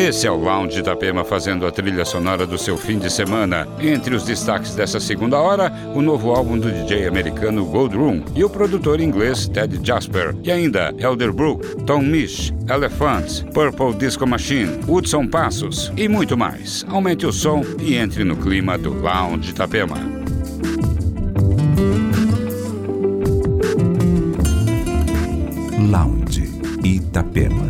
Esse é o Lounge Itapema fazendo a trilha sonora do seu fim de semana. Entre os destaques dessa segunda hora, o novo álbum do DJ americano Gold Room e o produtor inglês Ted Jasper. E ainda Elderbrook, Tom Misch, Elephants, Purple Disco Machine, Hudson Passos e muito mais. Aumente o som e entre no clima do Lounge Itapema. Lounge Itapema.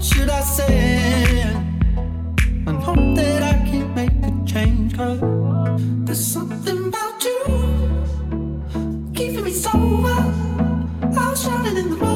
Should I say? I hope that I can make a change. Cause there's something about you keeping me sober. I was running in the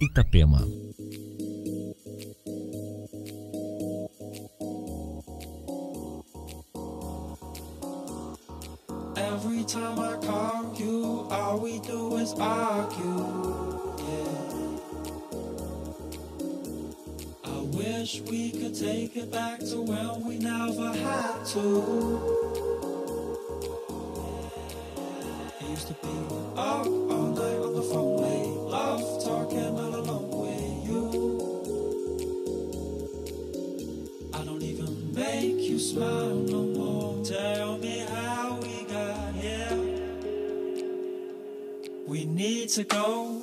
Itapema. to go.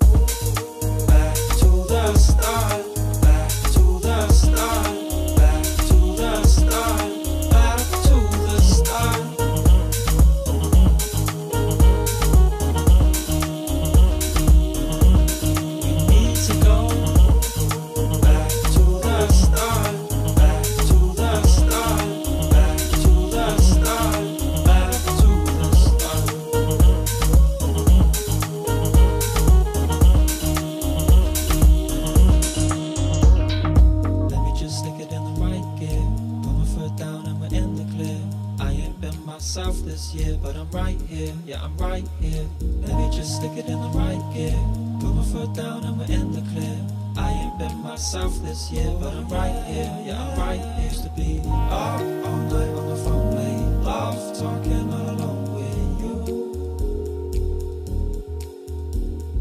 This year, but I'm right here, yeah, I'm right here to be up all night on the phone, late love, talking all alone with you.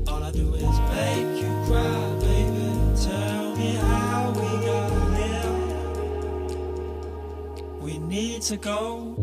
All I do is make you cry, baby. Tell me how we got here. We need to go.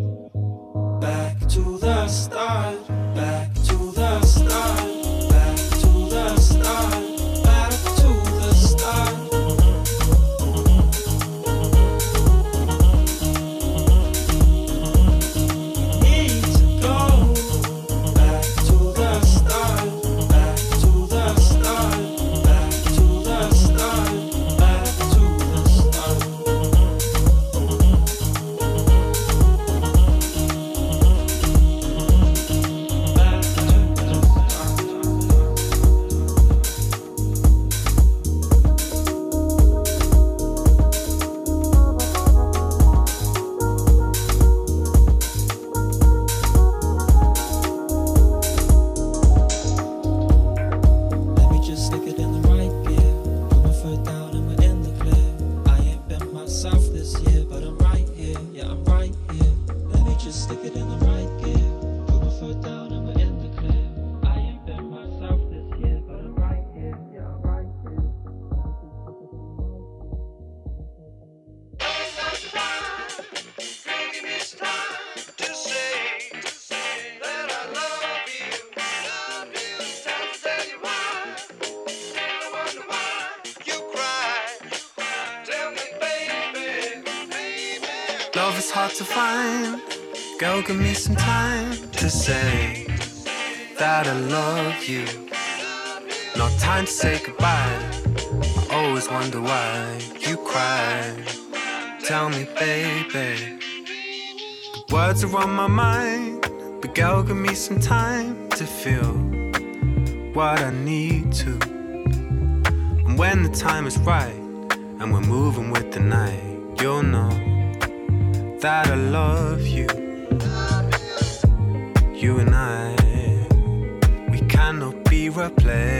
Give me some time to say that I love you. Not time to say goodbye. I always wonder why you cry. Tell me, baby. The words are on my mind, but girl, give me some time to feel what I need to. And when the time is right, and we're moving with the night, you'll know that I love you you and I, we cannot be replaced.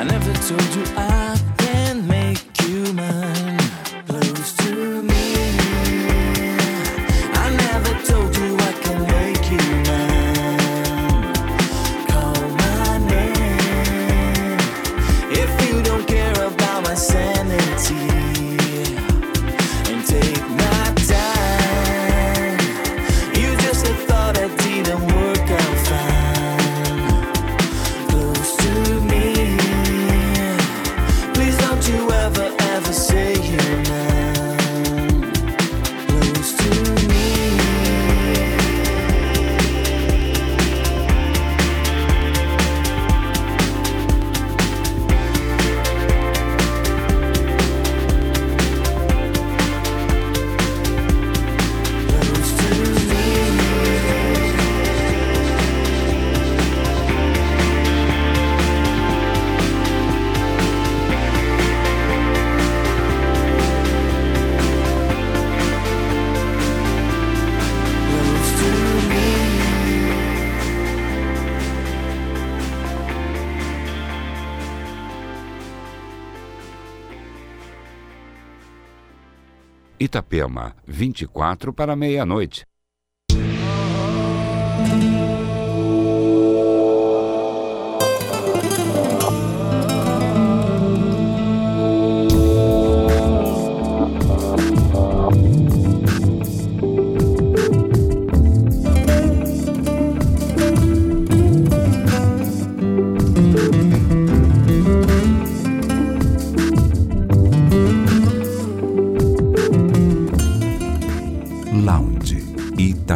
I never told you I Itapema, 24 para meia-noite.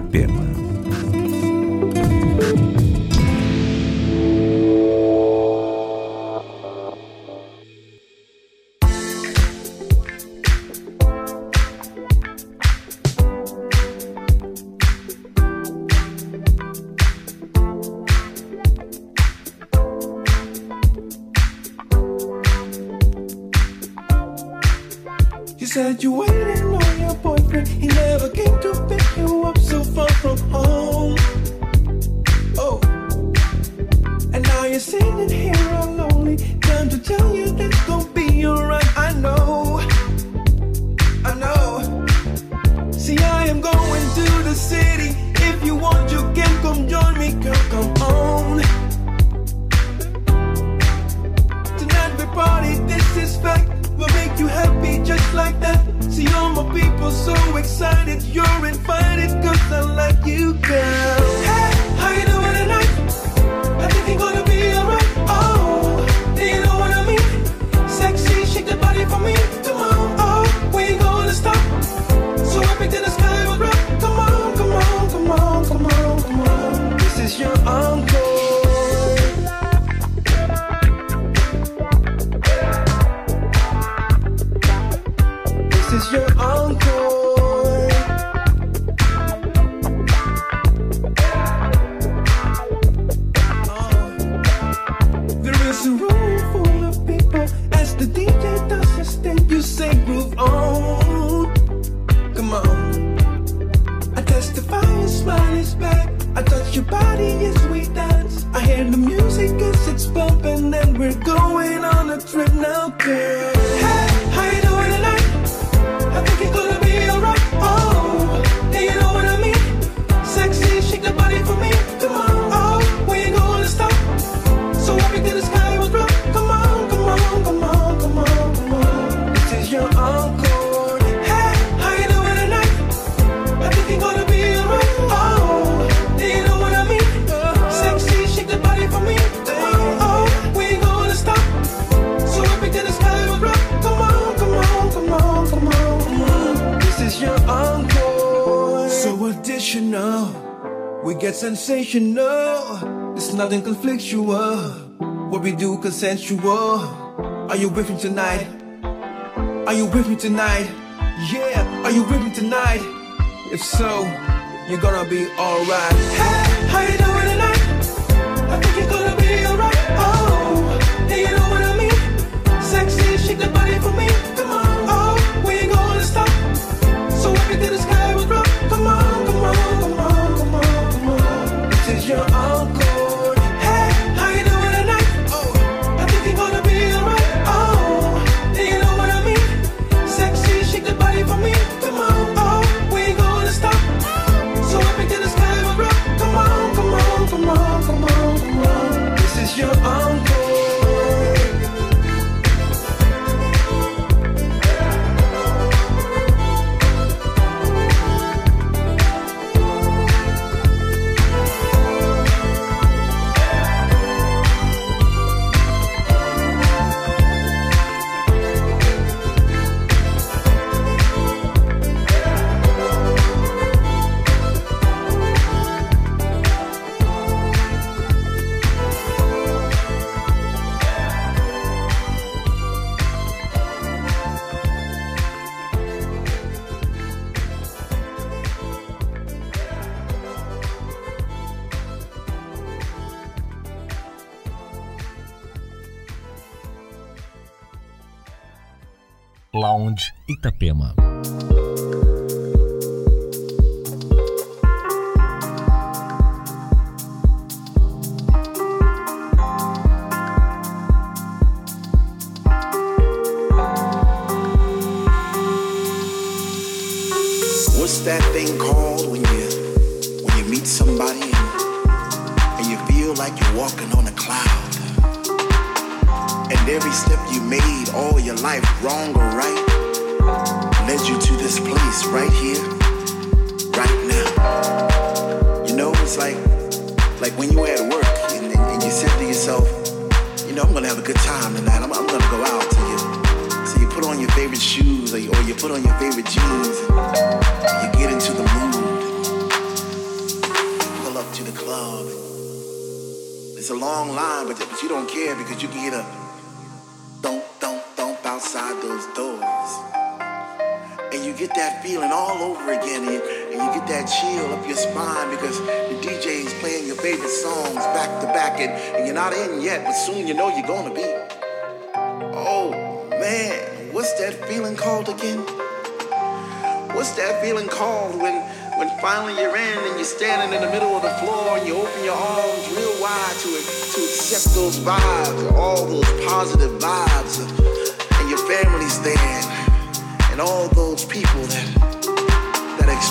Itapema. get sensational. It's nothing conflictual. What we do consensual. Are you with me tonight? Are you with me tonight? Yeah, are you with me tonight? If so, you're gonna be alright. Hey, how you doing? Lounge Itapema.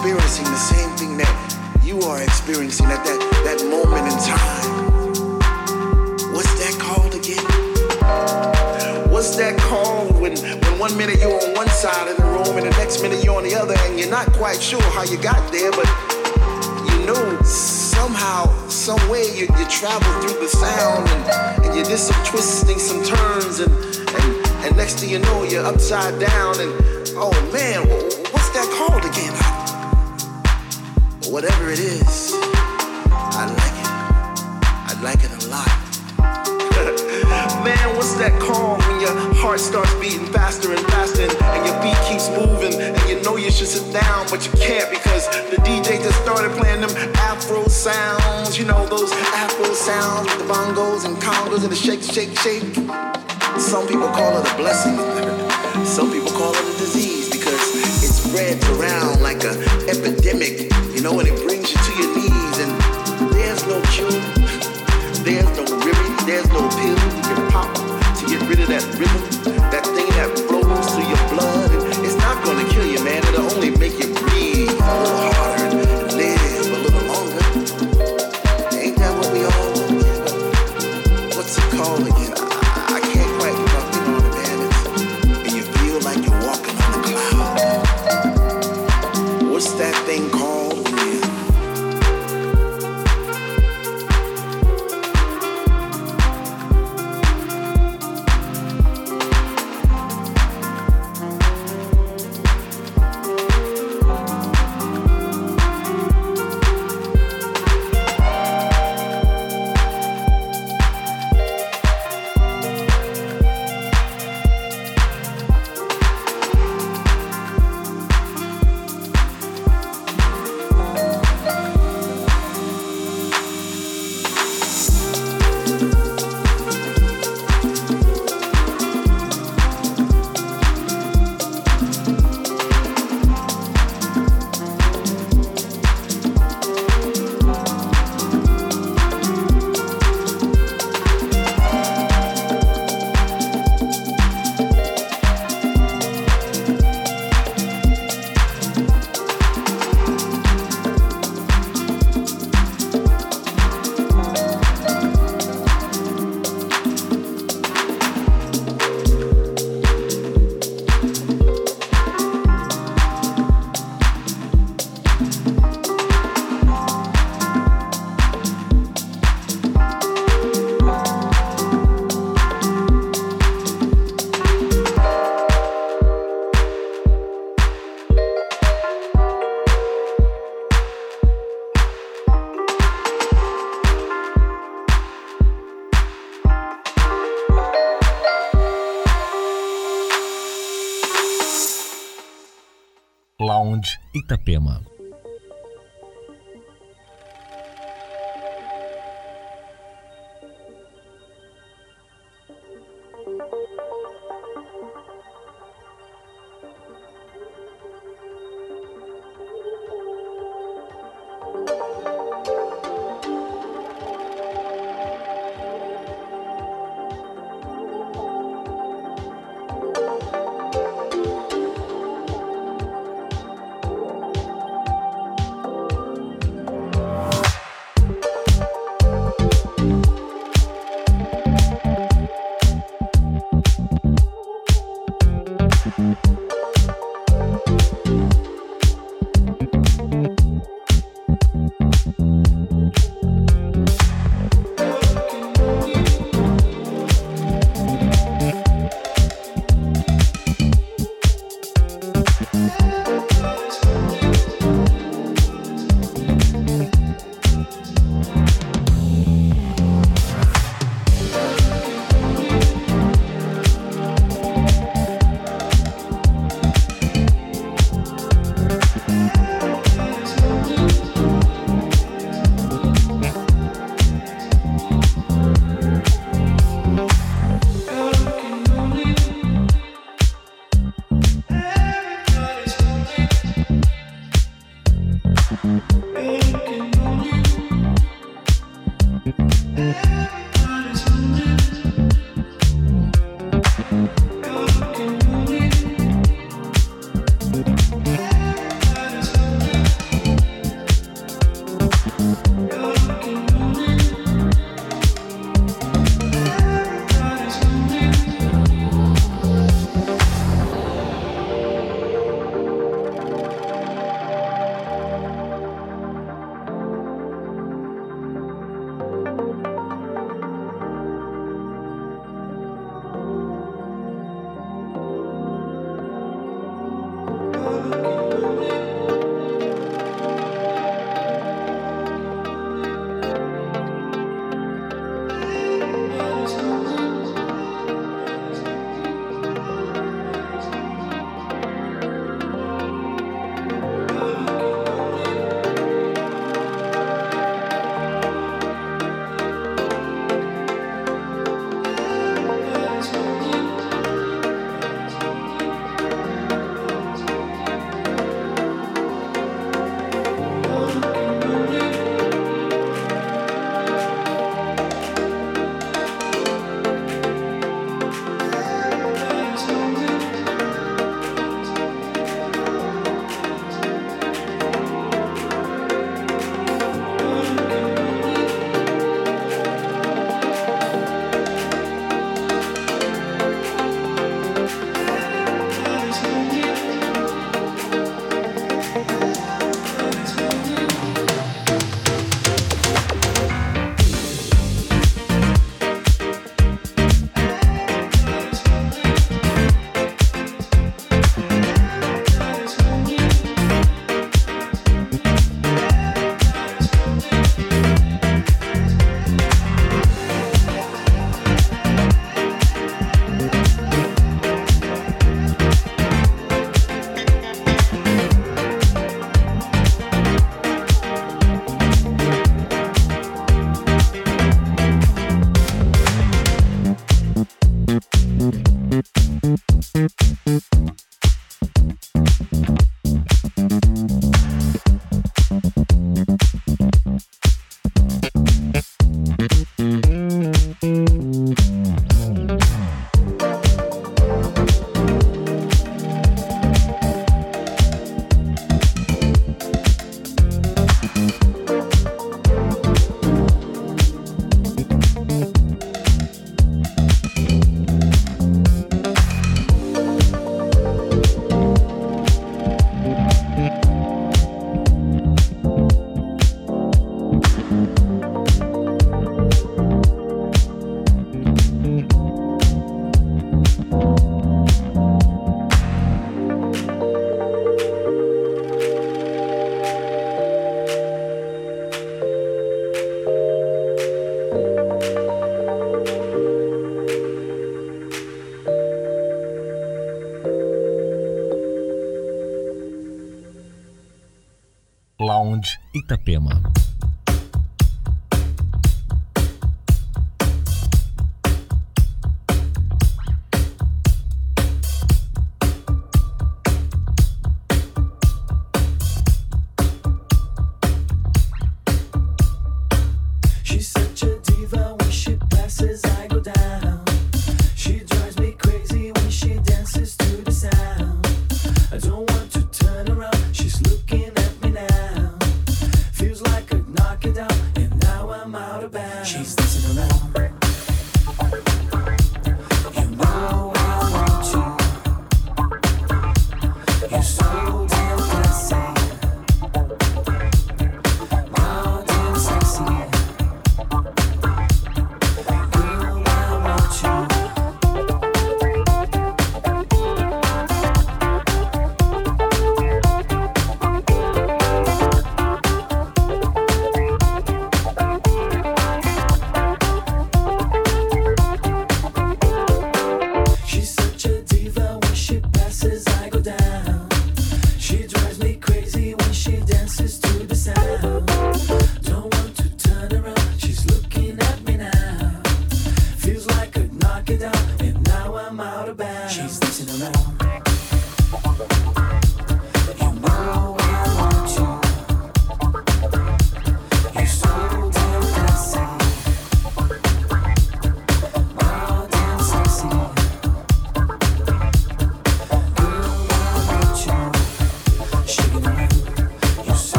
Experiencing the same thing that you are experiencing at that that moment in time. What's that called again? What's that called when, when one minute you're on one side of the room and the next minute you're on the other and you're not quite sure how you got there, but you know somehow, some way you, you travel through the sound and, and you did some twisting, some turns, and, and, and next thing you know you're upside down and oh man, what's that called again? Whatever it is, I like it. I like it a lot. Man, what's that call when your heart starts beating faster and faster and, your beat keeps moving and you know you should sit down but you can't because the DJ just started playing them Afro sounds, you know those Afro sounds with the bongos and congas and the shake, shake, shake. Some people call it a blessing, some people call it a disease because it spreads around like an epidemic, you know, and it brings you to your knees and there's no cure, there's no remedy, there's no pill you can pop to get rid of that rhythm, that thing that flows through your blood. And it's not gonna kill you, Ефрема. Itapema.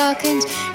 Stockings.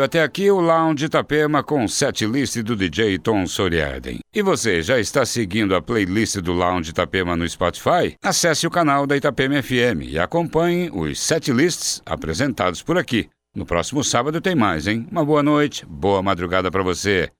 Veio até aqui o Lounge Itapema com set list do DJ Tom Soriaden. E você já está seguindo a playlist do Lounge Itapema no Spotify? Acesse o canal da Itapema FM e acompanhe os set lists apresentados por aqui. No próximo sábado tem mais, hein? Uma boa noite, boa madrugada para você.